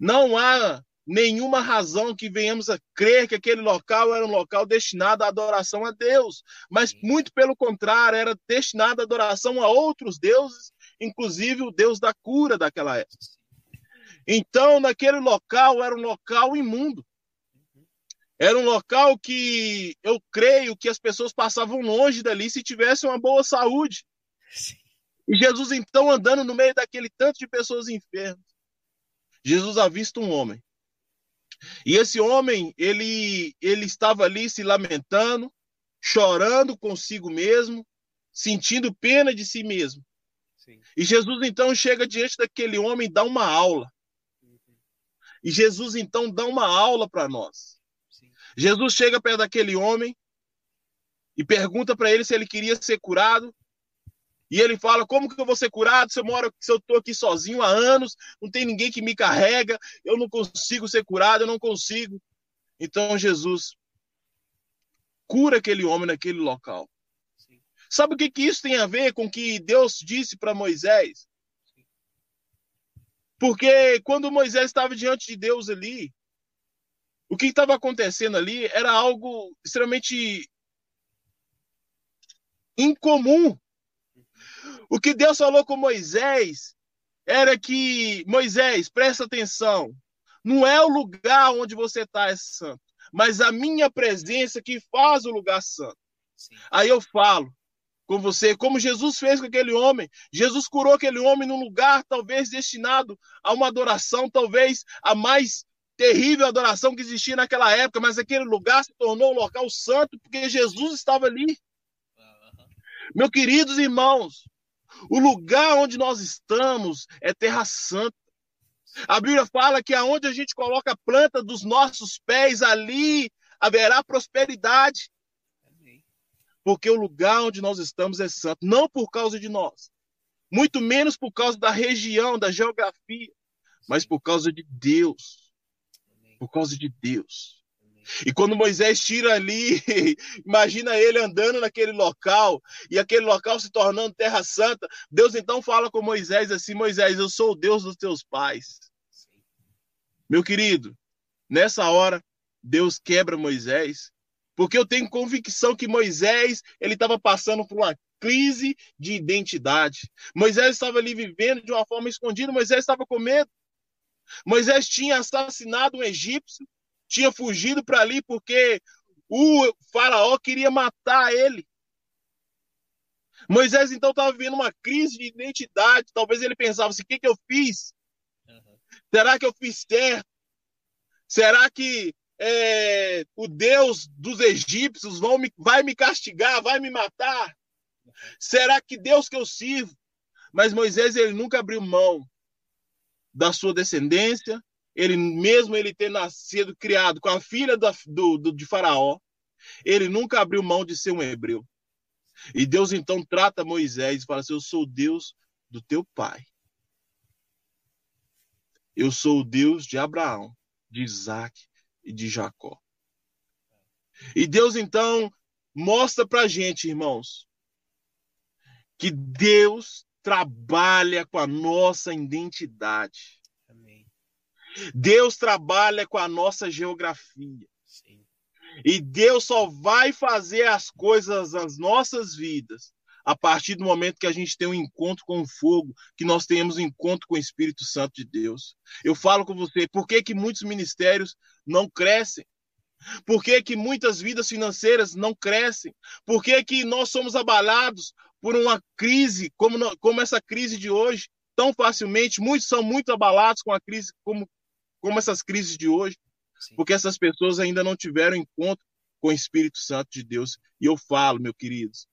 Não há nenhuma razão que venhamos a crer que aquele local era um local destinado à adoração a Deus, mas muito pelo contrário, era destinado à adoração a outros deuses, inclusive o Deus da cura daquela época. Então, naquele local era um local imundo. Era um local que eu creio que as pessoas passavam longe dali se tivessem uma boa saúde. E Jesus, então, andando no meio daquele tanto de pessoas enfermas, Jesus avista um homem e esse homem, ele, ele estava ali se lamentando, chorando consigo mesmo, sentindo pena de si mesmo. Sim. E Jesus então chega diante daquele homem e dá uma aula. E Jesus então dá uma aula para nós. Sim. Jesus chega perto daquele homem e pergunta para ele se ele queria ser curado. E ele fala: Como que eu vou ser curado se eu moro, se eu estou aqui sozinho há anos, não tem ninguém que me carrega, eu não consigo ser curado, eu não consigo. Então Jesus cura aquele homem naquele local. Sim. Sabe o que, que isso tem a ver com o que Deus disse para Moisés? Porque quando Moisés estava diante de Deus ali, o que estava acontecendo ali era algo extremamente incomum o que Deus falou com Moisés era que, Moisés, presta atenção, Não é o lugar onde você está é santo, mas a minha presença que faz o lugar santo. Sim. Aí eu falo com você, como Jesus fez com aquele homem. Jesus curou aquele homem num lugar talvez destinado a uma adoração, talvez a mais terrível adoração que existia naquela época, mas aquele lugar se tornou um local santo porque Jesus estava ali. Meus queridos irmãos, o lugar onde nós estamos é terra santa. A Bíblia fala que aonde a gente coloca a planta dos nossos pés, ali haverá prosperidade. Porque o lugar onde nós estamos é santo, não por causa de nós, muito menos por causa da região, da geografia, mas por causa de Deus. Por causa de Deus. E quando Moisés tira ali, imagina ele andando naquele local e aquele local se tornando terra santa. Deus então fala com Moisés assim: Moisés, eu sou o Deus dos teus pais. Meu querido, nessa hora, Deus quebra Moisés, porque eu tenho convicção que Moisés ele estava passando por uma crise de identidade. Moisés estava ali vivendo de uma forma escondida, Moisés estava com medo. Moisés tinha assassinado um egípcio tinha fugido para ali porque o faraó queria matar ele. Moisés então estava vivendo uma crise de identidade. Talvez ele pensava assim: o que, que eu fiz? Uhum. Será que eu fiz certo? Será que é, o Deus dos egípcios vão me, vai me castigar, vai me matar? Será que Deus que eu sirvo? Mas Moisés ele nunca abriu mão da sua descendência, ele mesmo ele ter nascido, criado com a filha do, do, do, de Faraó, ele nunca abriu mão de ser um hebreu. E Deus então trata Moisés e fala assim: Eu sou o Deus do teu pai. Eu sou o Deus de Abraão, de Isaac e de Jacó. E Deus então mostra para gente, irmãos, que Deus trabalha com a nossa identidade. Deus trabalha com a nossa geografia. Sim. E Deus só vai fazer as coisas nas nossas vidas a partir do momento que a gente tem um encontro com o fogo, que nós tenhamos um encontro com o Espírito Santo de Deus. Eu falo com você, por que, que muitos ministérios não crescem? Por que, que muitas vidas financeiras não crescem? Por que, que nós somos abalados por uma crise como, como essa crise de hoje? Tão facilmente, muitos são muito abalados com a crise como como essas crises de hoje, Sim. porque essas pessoas ainda não tiveram encontro com o Espírito Santo de Deus. E eu falo, meus queridos,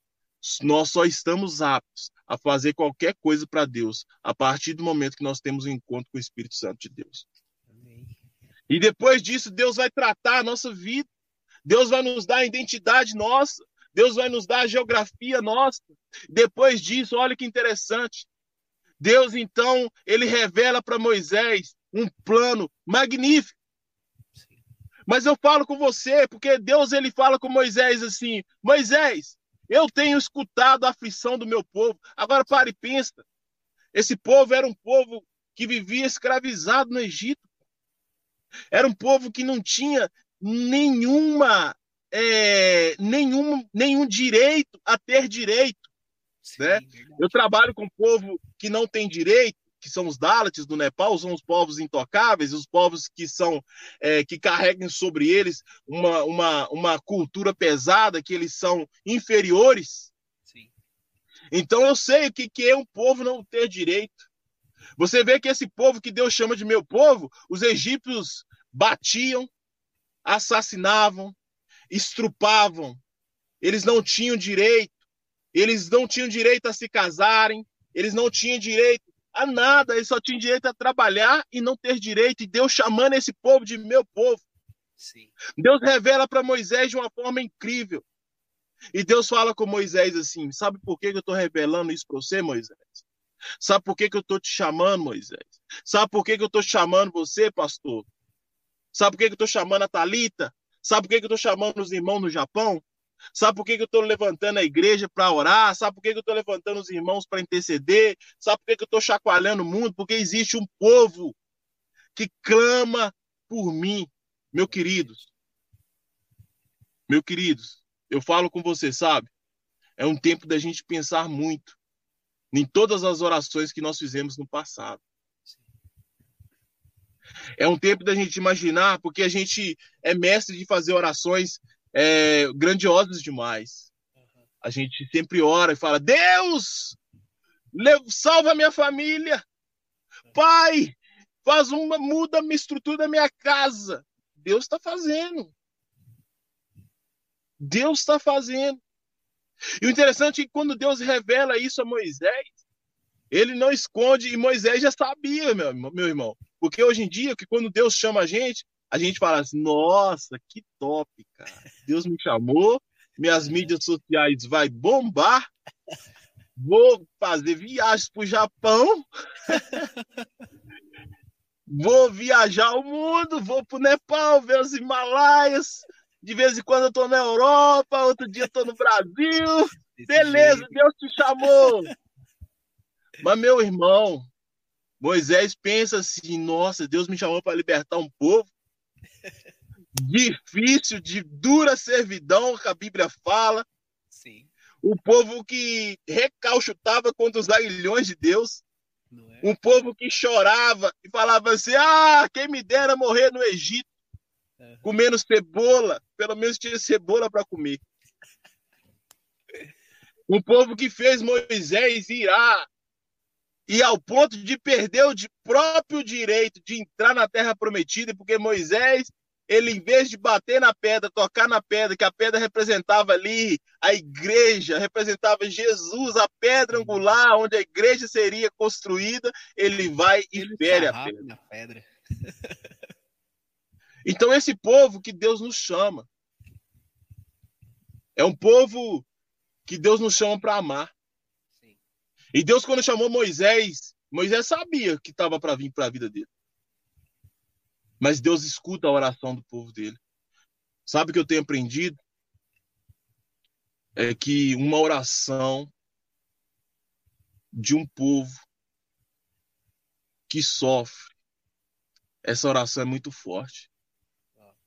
nós só estamos aptos a fazer qualquer coisa para Deus a partir do momento que nós temos um encontro com o Espírito Santo de Deus. Amém. E depois disso, Deus vai tratar a nossa vida. Deus vai nos dar a identidade nossa. Deus vai nos dar a geografia nossa. Depois disso, olha que interessante. Deus então, ele revela para Moisés um plano magnífico. Mas eu falo com você, porque Deus ele fala com Moisés assim: Moisés, eu tenho escutado a aflição do meu povo. Agora pare e pensa. Esse povo era um povo que vivia escravizado no Egito. Era um povo que não tinha nenhuma, é, nenhum, nenhum direito a ter direito. Sim, né? Eu trabalho com povo que não tem direito, que são os Dalits do Nepal, são os povos intocáveis, os povos que são é, que carregam sobre eles uma, uma, uma cultura pesada, que eles são inferiores. Sim. Então eu sei o que, que é um povo não ter direito. Você vê que esse povo que Deus chama de meu povo, os egípcios batiam, assassinavam, estrupavam. Eles não tinham direito. Eles não tinham direito a se casarem, eles não tinham direito a nada, ele só tinha direito a trabalhar e não ter direito, e Deus chamando esse povo de meu povo. Sim. Deus revela para Moisés de uma forma incrível. E Deus fala com Moisés assim: Sabe por que eu estou revelando isso para você, Moisés? Sabe por que, que eu estou te chamando, Moisés? Sabe por que, que eu estou chamando você, pastor? Sabe por que, que eu estou chamando a Talita? Sabe por que, que eu estou chamando os irmãos no Japão? Sabe por que, eu estou levantando a igreja para orar? Sabe por que, que eu estou levantando os irmãos para interceder? Sabe por que, que eu estou chacoalhando o mundo? Porque existe um povo que clama por mim, meu queridos. Meu queridos, eu falo com você, sabe? É um tempo da gente pensar muito em todas as orações que nós fizemos no passado. É um tempo da gente imaginar, porque a gente é mestre de fazer orações é, grandiosas demais. A gente sempre ora e fala: Deus, salva minha família. Pai, faz uma muda a estrutura da minha casa. Deus está fazendo. Deus está fazendo. E o interessante é que quando Deus revela isso a Moisés, ele não esconde, e Moisés já sabia, meu, meu irmão. Porque hoje em dia, que quando Deus chama a gente, a gente fala assim, nossa, que top, cara. Deus me chamou, minhas mídias sociais vai bombar, vou fazer viagens para o Japão, vou viajar o mundo, vou para o Nepal, ver os Himalaias, de vez em quando eu tô na Europa, outro dia eu tô no Brasil. Beleza, Deus te chamou. Mas, meu irmão, Moisés pensa assim: nossa, Deus me chamou para libertar um povo difícil, de dura servidão, que a Bíblia fala. Sim. O povo que recalchutava contra os aguilhões de Deus. É? Um povo que chorava e falava assim: ah, quem me dera morrer no Egito, uhum. comendo cebola, pelo menos tinha cebola para comer. Um povo que fez Moisés irar e ao ponto de perder o próprio direito de entrar na terra prometida, porque Moisés, ele em vez de bater na pedra, tocar na pedra, que a pedra representava ali a igreja, representava Jesus, a pedra angular onde a igreja seria construída, ele vai e ele fere a pedra. pedra. então esse povo que Deus nos chama é um povo que Deus nos chama para amar. E Deus, quando chamou Moisés, Moisés sabia que estava para vir para a vida dele. Mas Deus escuta a oração do povo dele. Sabe o que eu tenho aprendido? É que uma oração de um povo que sofre, essa oração é muito forte.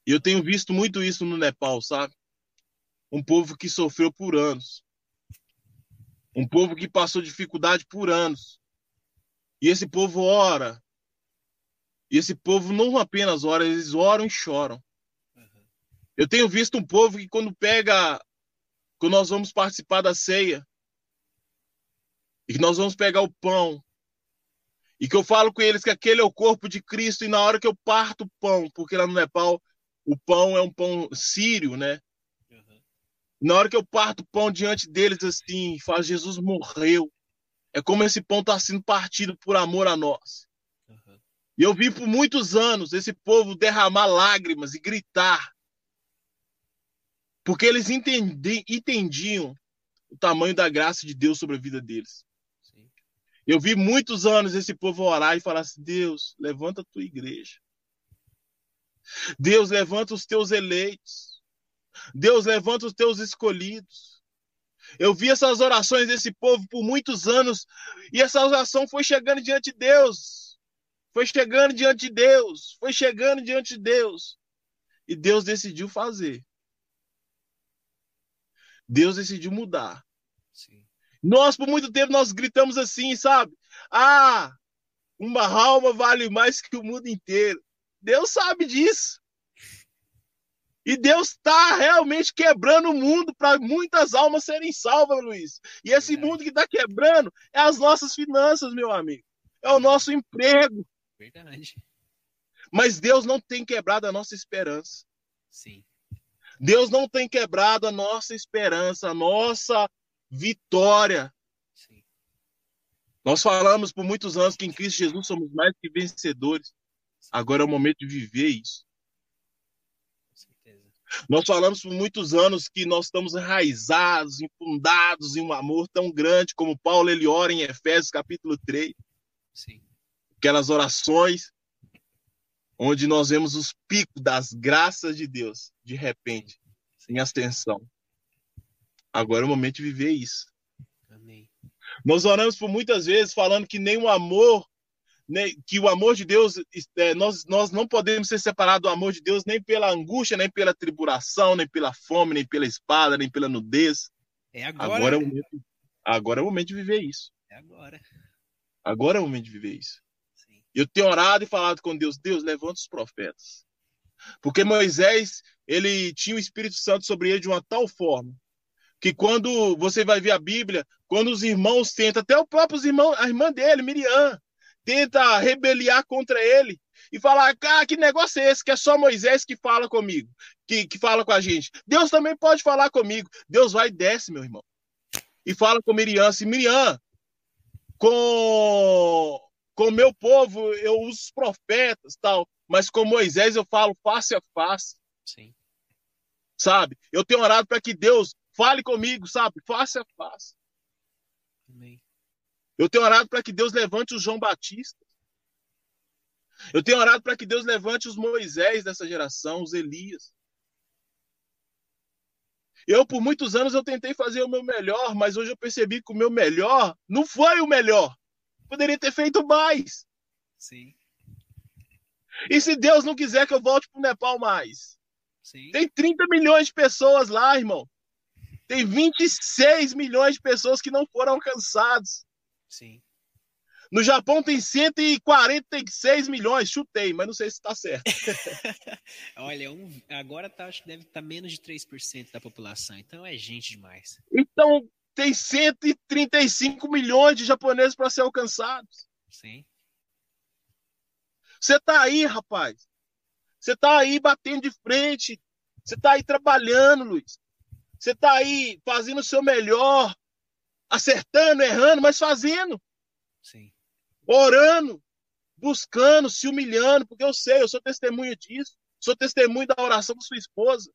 E eu tenho visto muito isso no Nepal, sabe? Um povo que sofreu por anos. Um povo que passou dificuldade por anos. E esse povo ora. E esse povo não apenas ora, eles oram e choram. Uhum. Eu tenho visto um povo que quando pega, quando nós vamos participar da ceia, e que nós vamos pegar o pão, e que eu falo com eles que aquele é o corpo de Cristo, e na hora que eu parto o pão, porque lá no Nepal o pão é um pão sírio, né? Na hora que eu parto o pão diante deles assim, faz Jesus morreu. É como esse pão está sendo partido por amor a nós. Uhum. E eu vi por muitos anos esse povo derramar lágrimas e gritar. Porque eles entendi, entendiam o tamanho da graça de Deus sobre a vida deles. Sim. Eu vi muitos anos esse povo orar e falar assim: Deus, levanta a tua igreja. Deus, levanta os teus eleitos. Deus levanta os teus escolhidos. Eu vi essas orações desse povo por muitos anos e essa oração foi chegando diante de Deus. Foi chegando diante de Deus. Foi chegando diante de Deus. E Deus decidiu fazer. Deus decidiu mudar. Sim. Nós, por muito tempo, nós gritamos assim, sabe? Ah, uma alma vale mais que o mundo inteiro. Deus sabe disso. E Deus está realmente quebrando o mundo para muitas almas serem salvas, Luiz. E esse mundo que está quebrando é as nossas finanças, meu amigo. É o nosso emprego. Verdade. Mas Deus não tem quebrado a nossa esperança. Sim. Deus não tem quebrado a nossa esperança, a nossa vitória. Sim. Nós falamos por muitos anos que em Cristo Jesus somos mais que vencedores. Agora é o momento de viver isso. Nós falamos por muitos anos que nós estamos enraizados, infundados em um amor tão grande como Paulo ele ora em Efésios capítulo 3. Sim. Aquelas orações onde nós vemos os picos das graças de Deus, de repente, sem ascensão. Agora é o momento de viver isso. Amém. Nós oramos por muitas vezes falando que nem o amor né, que o amor de Deus, é, nós, nós não podemos ser separados do amor de Deus nem pela angústia, nem pela tribulação, nem pela fome, nem pela espada, nem pela nudez. É agora. Agora é, o momento, agora é o momento de viver isso. É agora. Agora é o momento de viver isso. Sim. Eu tenho orado e falado com Deus, Deus, levanta os profetas. Porque Moisés, ele tinha o Espírito Santo sobre ele de uma tal forma que quando você vai ver a Bíblia, quando os irmãos tentam, até o próprio irmão, a irmã dele, Miriam, tenta rebeliar contra ele e falar, ah, que negócio é esse? Que é só Moisés que fala comigo, que, que fala com a gente. Deus também pode falar comigo. Deus vai e desce, meu irmão. E fala com Miriam, assim, Miriam, com com meu povo eu uso os profetas, tal, mas com Moisés eu falo face a face. Sim. Sabe? Eu tenho orado para que Deus fale comigo, sabe? Face a face. Eu tenho orado para que Deus levante os João Batista. Eu tenho orado para que Deus levante os Moisés dessa geração, os Elias. Eu, por muitos anos, eu tentei fazer o meu melhor, mas hoje eu percebi que o meu melhor não foi o melhor. Poderia ter feito mais. Sim. E se Deus não quiser que eu volte para o Nepal mais? Sim. Tem 30 milhões de pessoas lá, irmão. Tem 26 milhões de pessoas que não foram alcançados. Sim. No Japão tem 146 milhões, chutei, mas não sei se está certo. Olha, um, agora tá, acho que deve estar tá menos de 3% da população, então é gente demais. Então, tem 135 milhões de japoneses para ser alcançados. Sim. Você está aí, rapaz. Você está aí batendo de frente. Você está aí trabalhando, Luiz. Você está aí fazendo o seu melhor, acertando, errando, mas fazendo. Sim orando, buscando, se humilhando, porque eu sei, eu sou testemunha disso. Sou testemunho da oração da sua esposa.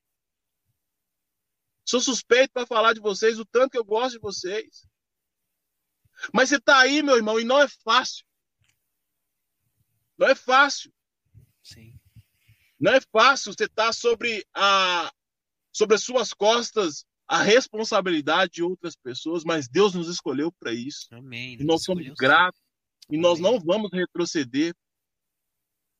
Sou suspeito para falar de vocês, o tanto que eu gosto de vocês. Mas você está aí, meu irmão, e não é fácil. Não é fácil. Sim. Não é fácil você estar tá sobre, a, sobre as suas costas a responsabilidade de outras pessoas, mas Deus nos escolheu para isso. Amém. E nós somos gratos e nós não vamos retroceder.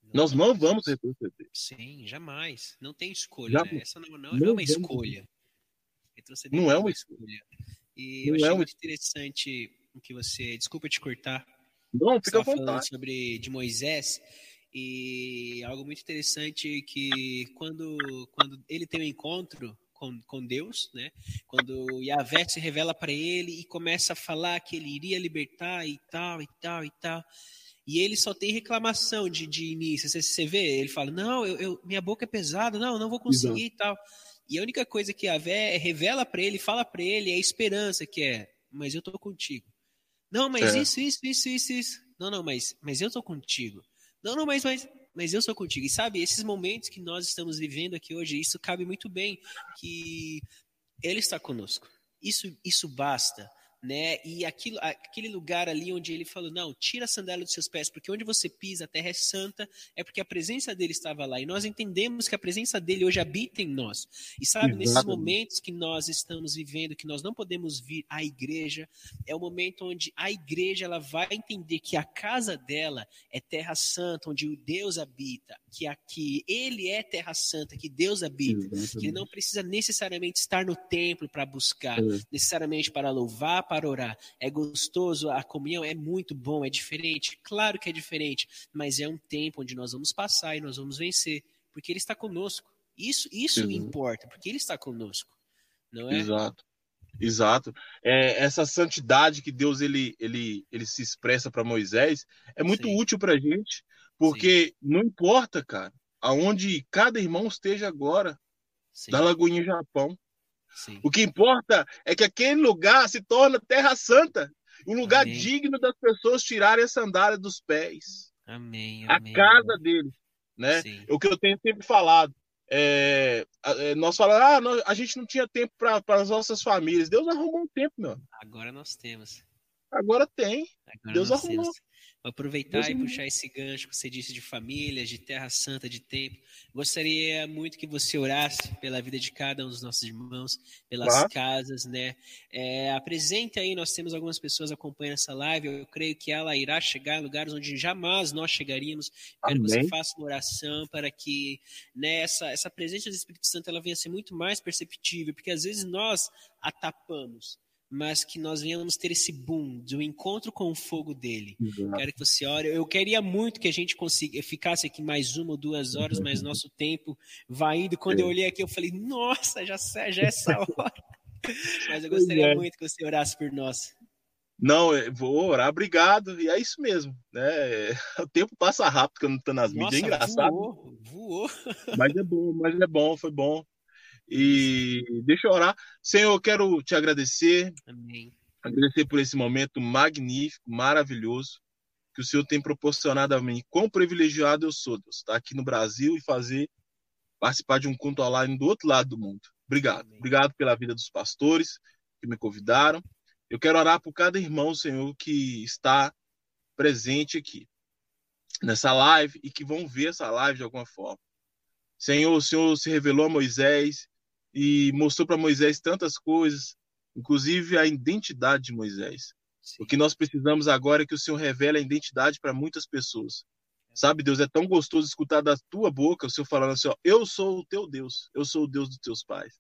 Não nós não vamos retroceder. Sim, jamais. Não tem escolha. Né? Essa não, não, não, é uma escolha. Retroceder não é uma escolha. E eu achei é muito interessante o que você. Desculpa te cortar. Não, fica falando sobre de Moisés. E algo muito interessante que quando, quando ele tem um encontro com, com Deus, né? Quando Yahvé se revela para ele e começa a falar que ele iria libertar e tal, e tal, e tal. E ele só tem reclamação de, de início. Você, você vê, ele fala: Não, eu, eu, minha boca é pesada, não, não vou conseguir Exato. e tal. E a única coisa que Yahvé revela para ele, fala para ele, é a esperança, que é: Mas eu tô contigo. Não, mas é. isso, isso, isso, isso, isso. Não, não, mas, mas eu tô contigo. Não, não, mas, mas mas eu sou contigo. E sabe, esses momentos que nós estamos vivendo aqui hoje, isso cabe muito bem, que Ele está conosco. Isso, isso basta né? E aquilo, aquele lugar ali onde ele falou: não, tira a sandália dos seus pés, porque onde você pisa, a terra é santa, é porque a presença dele estava lá. E nós entendemos que a presença dele hoje habita em nós. E sabe, Exatamente. nesses momentos que nós estamos vivendo, que nós não podemos vir à igreja, é o momento onde a igreja ela vai entender que a casa dela é terra santa, onde o Deus habita, que aqui ele é terra santa, que Deus habita, Exatamente. que ele não precisa necessariamente estar no templo para buscar, é. necessariamente para louvar para orar. É gostoso, a comunhão é muito bom, é diferente. Claro que é diferente, mas é um tempo onde nós vamos passar e nós vamos vencer, porque Ele está conosco. Isso, isso uhum. importa, porque Ele está conosco, não é? Exato. Exato. É, essa santidade que Deus ele, ele, ele se expressa para Moisés é muito Sim. útil para a gente, porque Sim. não importa, cara, aonde cada irmão esteja agora, Sim. da Lagoinha Japão, Sim. O que importa é que aquele lugar se torna terra santa, um lugar amém. digno das pessoas tirarem a sandália dos pés. Amém, amém. A casa deles, né? Sim. O que eu tenho sempre falado. É, é, nós falamos, ah, nós, a gente não tinha tempo para as nossas famílias. Deus arrumou um tempo, meu. Agora nós temos. Agora tem. Agora Deus arrumou. Vou aproveitar Deus e puxar esse gancho que você disse de famílias, de terra santa, de templo. Gostaria muito que você orasse pela vida de cada um dos nossos irmãos, pelas claro. casas, né? É, apresente aí, nós temos algumas pessoas acompanhando essa live. Eu creio que ela irá chegar em lugares onde jamais nós chegaríamos. Quero que você faça uma oração para que né, essa, essa presença do Espírito Santo ela venha a ser muito mais perceptível, porque às vezes nós a tapamos mas que nós venhamos ter esse boom do encontro com o fogo dele. Exato. Quero que você ore. Eu queria muito que a gente consiga, ficasse aqui mais uma ou duas horas, mas nosso tempo vai indo. Quando é. eu olhei aqui, eu falei, nossa, já, já é essa hora. mas eu gostaria é. muito que você orasse por nós. Não, vou orar, obrigado. E é isso mesmo, né? O tempo passa rápido quando tá nas Nossa, mídias, é engraçado. Voou, voou. Mas é bom, mas é bom, foi bom. E deixa eu orar. Senhor, eu quero te agradecer. Amém. Agradecer por esse momento magnífico, maravilhoso que o Senhor tem proporcionado a mim. Quão privilegiado eu sou, Deus, estar aqui no Brasil e fazer participar de um culto online do outro lado do mundo. Obrigado. Amém. Obrigado pela vida dos pastores que me convidaram. Eu quero orar por cada irmão, Senhor, que está presente aqui nessa live e que vão ver essa live de alguma forma. Senhor, o Senhor se revelou a Moisés e mostrou para Moisés tantas coisas, inclusive a identidade de Moisés. Sim. O que nós precisamos agora é que o Senhor revele a identidade para muitas pessoas. Sabe, Deus, é tão gostoso escutar da tua boca o Senhor falando assim: ó, eu sou o teu Deus, eu sou o Deus dos teus pais.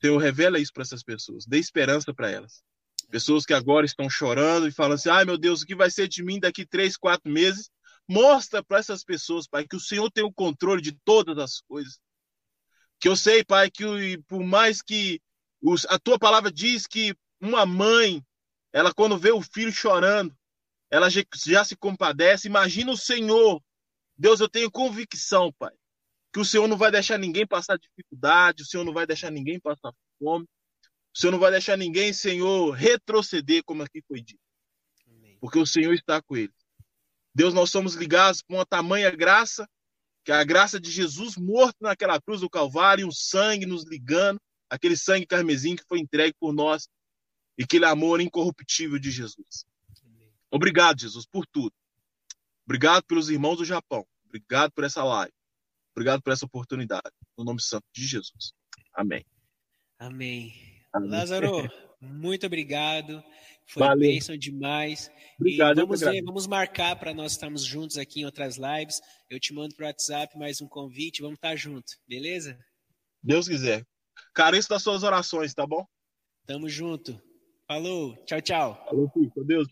Senhor, revela isso para essas pessoas, dê esperança para elas. Pessoas que agora estão chorando e falam assim: ai meu Deus, o que vai ser de mim daqui três, quatro meses? Mostra para essas pessoas, Pai, que o Senhor tem o controle de todas as coisas. Que eu sei, Pai, que por mais que os, a tua palavra diz que uma mãe, ela quando vê o filho chorando, ela já, já se compadece. Imagina o Senhor. Deus, eu tenho convicção, Pai, que o Senhor não vai deixar ninguém passar dificuldade, o Senhor não vai deixar ninguém passar fome. O Senhor não vai deixar ninguém, Senhor, retroceder, como aqui foi dito. Porque o Senhor está com ele. Deus, nós somos ligados com uma tamanha graça, que a graça de Jesus morto naquela cruz do Calvário, o sangue nos ligando, aquele sangue carmesim que foi entregue por nós, e aquele amor incorruptível de Jesus. Obrigado, Jesus, por tudo. Obrigado pelos irmãos do Japão. Obrigado por essa live. Obrigado por essa oportunidade. No nome santo de Jesus. Amém. Amém. Lázaro, muito obrigado. Foi Valeu. bênção demais. Obrigado, e vamos ver, vamos marcar para nós estarmos juntos aqui em outras lives. Eu te mando para o WhatsApp mais um convite, vamos estar junto, beleza? Deus quiser. Careço das suas orações, tá bom? Tamo junto. Falou, tchau, tchau. Falou, filho, com Deus.